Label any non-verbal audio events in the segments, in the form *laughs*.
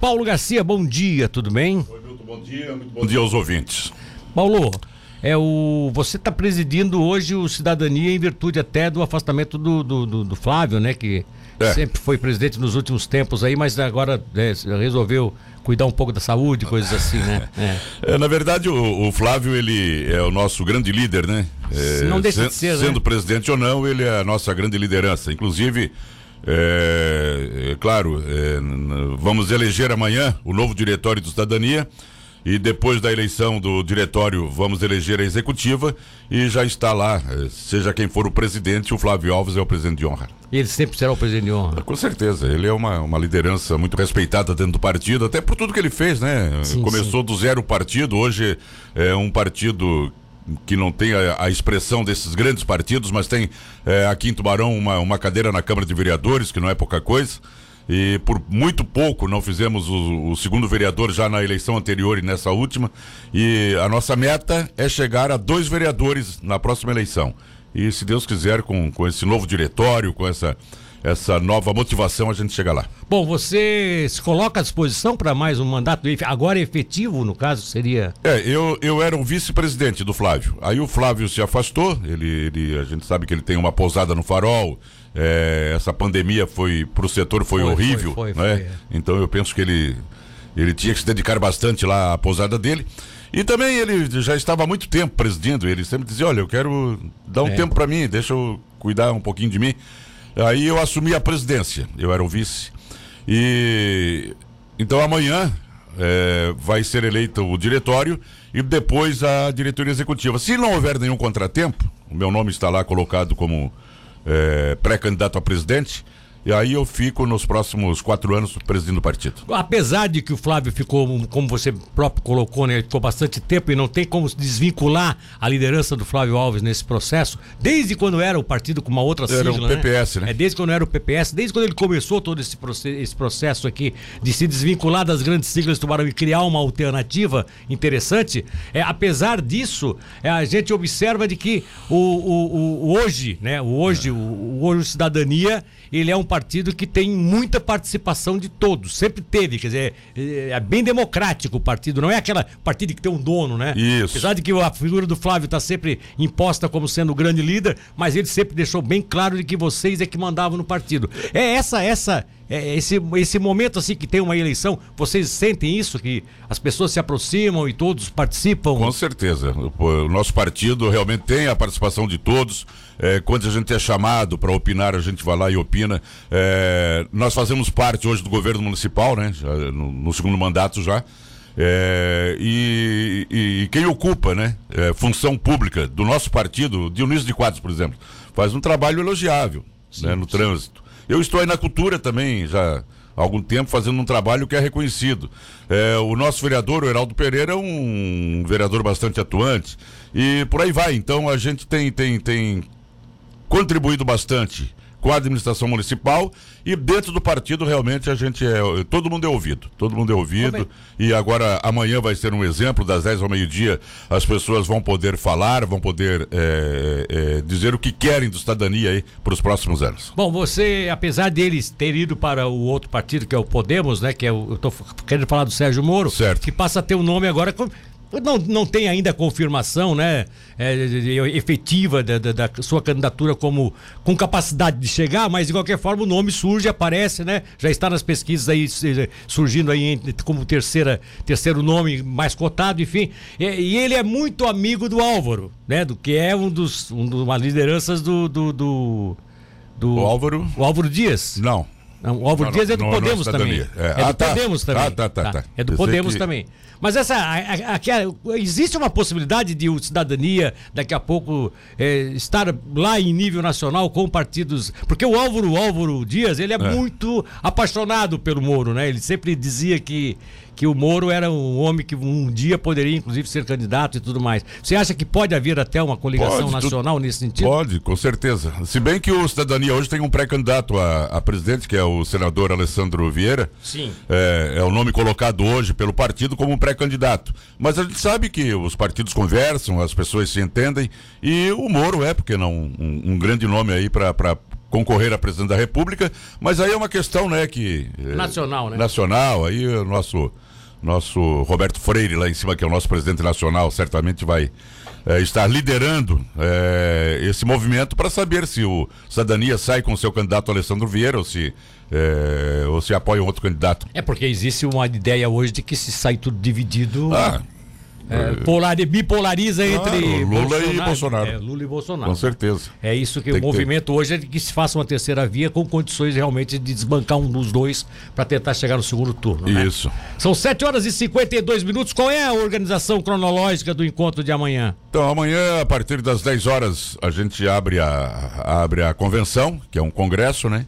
Paulo Garcia, bom dia, tudo bem? Oi, Milton, bom dia, muito bom dia aos ouvintes. Paulo, é o, você está presidindo hoje o Cidadania em virtude até do afastamento do, do, do, do Flávio, né? Que é. sempre foi presidente nos últimos tempos aí, mas agora é, resolveu cuidar um pouco da saúde, coisas assim, né? É. *laughs* é na verdade, o, o, Flávio, ele é o nosso grande líder, né? não deixa de ser, né? Sendo né? presidente ou não, ele é a nossa grande liderança. Inclusive, é, é claro, é, vamos eleger amanhã o novo diretório do Cidadania e depois da eleição do diretório vamos eleger a executiva e já está lá, é, seja quem for o presidente, o Flávio Alves é o presidente de honra. Ele sempre será o presidente de honra? Com certeza, ele é uma, uma liderança muito respeitada dentro do partido, até por tudo que ele fez, né? Sim, Começou sim. do zero partido, hoje é um partido que não tem a, a, expressão desses grandes partidos, mas tem é, aqui em Tubarão uma, uma cadeira na Câmara de Vereadores, que não é pouca coisa. E por muito pouco não fizemos o, o, segundo vereador já na eleição anterior e nessa última. E a nossa meta é chegar a dois vereadores na próxima eleição. E se Deus quiser, com, com esse novo diretório, com essa essa nova motivação, a gente chega lá. Bom, você se coloca à disposição para mais um mandato agora efetivo, no caso, seria? É, eu, eu era o vice-presidente do Flávio. Aí o Flávio se afastou, ele, ele, a gente sabe que ele tem uma pousada no farol. É, essa pandemia foi para o setor foi, foi horrível, foi, foi, né? Então eu penso que ele ele tinha que se dedicar bastante lá à pousada dele. E também ele já estava há muito tempo presidindo. Ele sempre dizia: Olha, eu quero dar um é. tempo para mim, deixa eu cuidar um pouquinho de mim. Aí eu assumi a presidência, eu era o vice. E então amanhã é, vai ser eleito o diretório e depois a diretoria executiva. Se não houver nenhum contratempo, o meu nome está lá colocado como é, pré-candidato a presidente. E aí eu fico nos próximos quatro anos presidindo o partido. Apesar de que o Flávio ficou, como você próprio colocou, né, ele ficou bastante tempo e não tem como desvincular a liderança do Flávio Alves nesse processo, desde quando era o partido com uma outra sigla, Era o PPS, né? né? É desde quando era o PPS, desde quando ele começou todo esse, esse processo aqui de se desvincular das grandes siglas do Tubarão e criar uma alternativa interessante. É, apesar disso, é, a gente observa de que o, o, o hoje, né? O hoje, é. o, o hoje Cidadania, ele é um partido partido que tem muita participação de todos, sempre teve, quer dizer, é, é bem democrático o partido, não é aquela partido que tem um dono, né? Isso. Apesar de que a figura do Flávio está sempre imposta como sendo o grande líder, mas ele sempre deixou bem claro de que vocês é que mandavam no partido. É essa essa é, esse, esse momento assim que tem uma eleição, vocês sentem isso? Que as pessoas se aproximam e todos participam? Com certeza. O, nosso partido realmente tem a participação de todos. É, quando a gente é chamado para opinar, a gente vai lá e opina. É, nós fazemos parte hoje do governo municipal, né? Já, no, no, segundo mandato já. É, e, e, e, quem ocupa, né? É, função pública do nosso partido, Dionísio de Quadros, por exemplo, faz um trabalho elogiável sim, né, no sim. trânsito. Eu estou aí na cultura também, já há algum tempo, fazendo um trabalho que é reconhecido. É, o nosso vereador, o Heraldo Pereira, é um vereador bastante atuante. E por aí vai. Então a gente tem, tem, tem contribuído bastante com a administração municipal e dentro do partido realmente a gente é todo mundo é ouvido todo mundo é ouvido. E agora amanhã vai ser um exemplo das 10 ao meio dia as pessoas vão poder falar vão poder é, é, dizer o que querem do cidadania aí para os próximos anos. Bom você apesar deles ter ido para o outro partido que é o Podemos né que é o, eu estou querendo falar do Sérgio Moro certo. que passa a ter o um nome agora não, não tem ainda confirmação né, é, efetiva da, da, da, sua candidatura como com capacidade de chegar, mas de qualquer forma o nome surge, aparece, né? Já está nas pesquisas aí surgindo aí como terceira, terceiro nome mais cotado, enfim. E, e ele é muito amigo do Álvaro, né? Do que é um dos um, uma lideranças do, do, do, do o Álvaro. O Álvaro Dias? Não. Não, o Álvaro Dias é do Podemos também. É, é do ah, tá. Podemos também. Ah, tá, tá, tá. tá. É do Podemos que... também. Mas essa, a, a, a, existe uma possibilidade de o cidadania daqui a pouco é, estar lá em nível nacional com partidos, porque o Álvaro, o Álvaro Dias, ele é, é, muito apaixonado pelo Moro, né? Ele sempre dizia que que o Moro era um homem que um dia poderia, inclusive, ser candidato e tudo mais. Você acha que pode haver até uma coligação pode, nacional tu... nesse sentido? Pode, com certeza. Se bem que o Cidadania hoje tem um pré-candidato a, a, presidente, que é o senador Alessandro Vieira. Sim. É, é o nome colocado hoje pelo partido como pré-candidato. Mas a gente sabe que os partidos conversam, as pessoas se entendem, e o Moro é, porque não, um, um grande nome aí para concorrer a presidente da República, mas aí é uma questão, né, que eh, nacional, né? Nacional, aí o nosso nosso Roberto Freire lá em cima, que é o nosso presidente nacional, certamente vai é, estar liderando é, esse movimento para saber se o Cidadania sai com o seu candidato Alessandro Vieira ou se, é, ou se apoia um outro candidato. É porque existe uma ideia hoje de que se sai tudo dividido. Ah. É, polar, bipolariza entre Lula Bolsonaro, e Bolsonaro. É, Lula e Bolsonaro. Com certeza. É isso que Tem o movimento hoje é que se faça uma terceira via com condições realmente de desbancar um dos dois para tentar chegar no segundo turno. Né? Isso. São 7 horas e 52 minutos. Qual é a organização cronológica do encontro de amanhã? Então, amanhã, a partir das 10 horas, a gente abre a, abre a convenção, que é um congresso, né?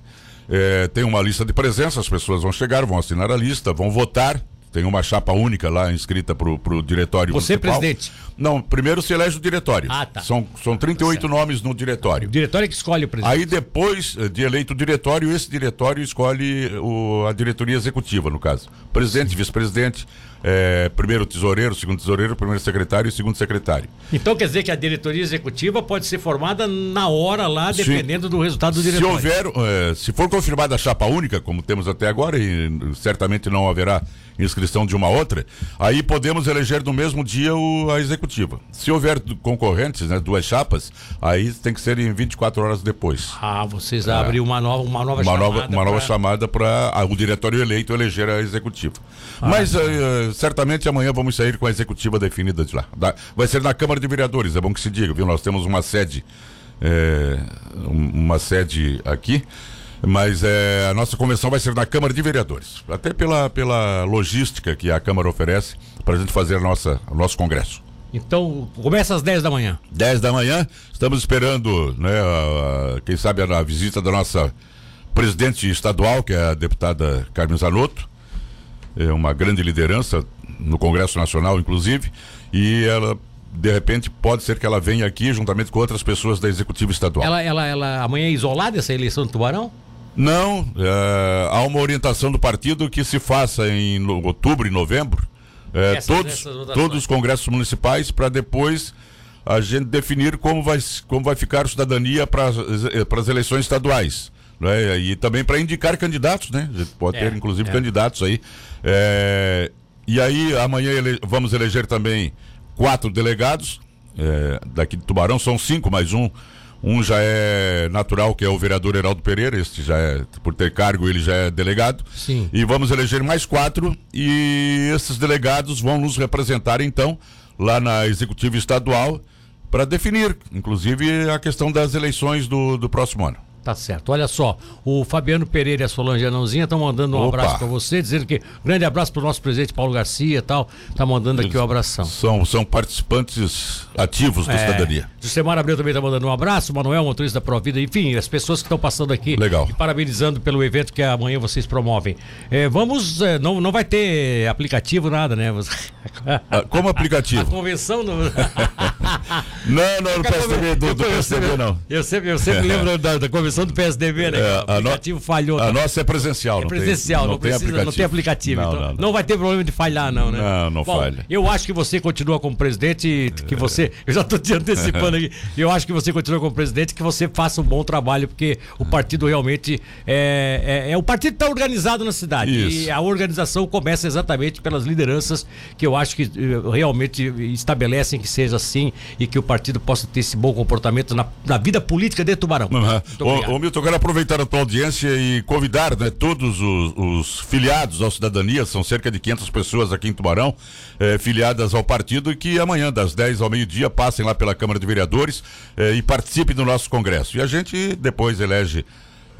É, tem uma lista de presença, as pessoas vão chegar, vão assinar a lista, vão votar tem uma chapa única lá inscrita pro, pro diretório Você municipal. presidente? Não, primeiro se elege o diretório. Ah, tá. São, são 38 tá nomes no diretório. O diretório é que escolhe o presidente. Aí depois eh, de eleito o diretório, esse diretório escolhe o, a diretoria executiva, no caso. Presidente, vice-presidente, é, primeiro tesoureiro, segundo tesoureiro, primeiro secretário e segundo secretário. Então quer dizer que a diretoria executiva pode ser formada na hora lá, dependendo se, do resultado do diretório. Se houver, é, se for confirmada a chapa única, como temos até agora, e certamente não haverá inscrição de uma outra, aí podemos eleger no mesmo dia o, a executiva. Se houver concorrentes, né, duas chapas, aí tem que ser em 24 horas depois. Ah, vocês é. abrem uma nova, uma nova uma chamada. Nova, uma pra... nova chamada para o diretório eleito eleger a executiva. Ah, Mas certamente amanhã vamos sair com a executiva definida de lá. Da, vai ser na Câmara de Vereadores, é bom que se diga, viu? Nós temos uma sede, é, uma sede aqui mas é, a nossa convenção vai ser na Câmara de Vereadores, até pela, pela logística que a Câmara oferece para a gente fazer a nossa, o nosso congresso. Então, começa às 10 da manhã. 10 da manhã, estamos esperando, né, a, a, quem sabe a, a, visita da nossa presidente estadual, que é a deputada Carmen Zanotto, é uma grande liderança no Congresso Nacional, inclusive, e ela de repente pode ser que ela venha aqui juntamente com outras pessoas da executiva estadual. Ela, ela, ela amanhã é isolada essa eleição do Tubarão? Não, é, há uma orientação do partido que se faça em outubro e novembro é, essas, todos, essas todos os congressos municipais para depois a gente definir como vai, como vai ficar a cidadania para as eleições estaduais. Né? E também para indicar candidatos, né? A gente pode é, ter inclusive é. candidatos aí. É, e aí amanhã ele, vamos eleger também quatro delegados é, daqui de Tubarão, são cinco mais um um já é natural, que é o vereador Heraldo Pereira, este já é, por ter cargo, ele já é delegado. Sim. E vamos eleger mais quatro e esses delegados vão nos representar então lá na executiva estadual para definir, inclusive, a questão das eleições do, do próximo ano. Tá certo. Olha só, o Fabiano Pereira e a Solange Anãozinha estão mandando um Opa. abraço para você, dizendo que grande abraço para o nosso presidente Paulo Garcia e tal. Tá mandando Eles aqui o um abração. São, são participantes ativos da é, cidadania. Semar Abreu também está mandando um abraço, Manuel, motorista da Provida, enfim, as pessoas que estão passando aqui. Legal. E parabenizando pelo evento que amanhã vocês promovem. É, vamos, é, não, não vai ter aplicativo, nada, né? Ah, como aplicativo? *laughs* A convenção *laughs* não. não, não, no PSDB, do, do não. Eu sempre, eu sempre *laughs* lembro da, da convenção do PSDB, né? É, o aplicativo no... falhou. A tá? nossa é presencial, é presencial, não, tem, não, não, precisa, não tem aplicativo. Não, então, não, vai ter problema de falhar, não, né? Não, não Bom, falha. Eu acho que você continua como presidente, que você. Eu já estou te antecipando aqui. Eu acho que você continua como presidente, que você faça um bom trabalho, porque o partido realmente é. é, é o partido está organizado na cidade. Isso. E a organização começa exatamente pelas lideranças que eu acho que eh, realmente estabelecem que seja assim e que o partido possa ter esse bom comportamento na, na vida política de Tubarão. Uhum. Ô, Milton, eu quero aproveitar a tua audiência e convidar né, todos os, os, filiados ao Cidadania, são cerca de 500 pessoas aqui em Tubarão, eh, filiadas ao partido, que amanhã, das 10 ao meio-dia, passem lá pela Câmara de Vereadores eh, e participem do nosso Congresso. E a gente depois elege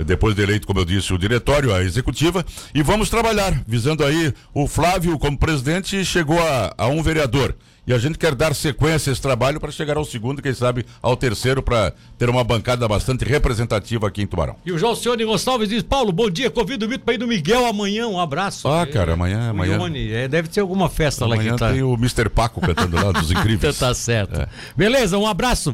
depois de eleito, como eu disse, o diretório, a executiva, e vamos trabalhar, visando aí o Flávio como presidente chegou a, a um vereador. E a gente quer dar sequência a esse trabalho para chegar ao segundo, quem sabe ao terceiro, para ter uma bancada bastante representativa aqui em Tubarão. E o João Cione Gonçalves diz: Paulo, bom dia, convido o Mito para ir no Miguel amanhã, um abraço. Ah, cara, amanhã. O amanhã... Ione, é, deve ter alguma festa amanhã lá que tá. tem o Mr. Paco cantando lá dos *laughs* incríveis. tá certo. É. Beleza, um abraço.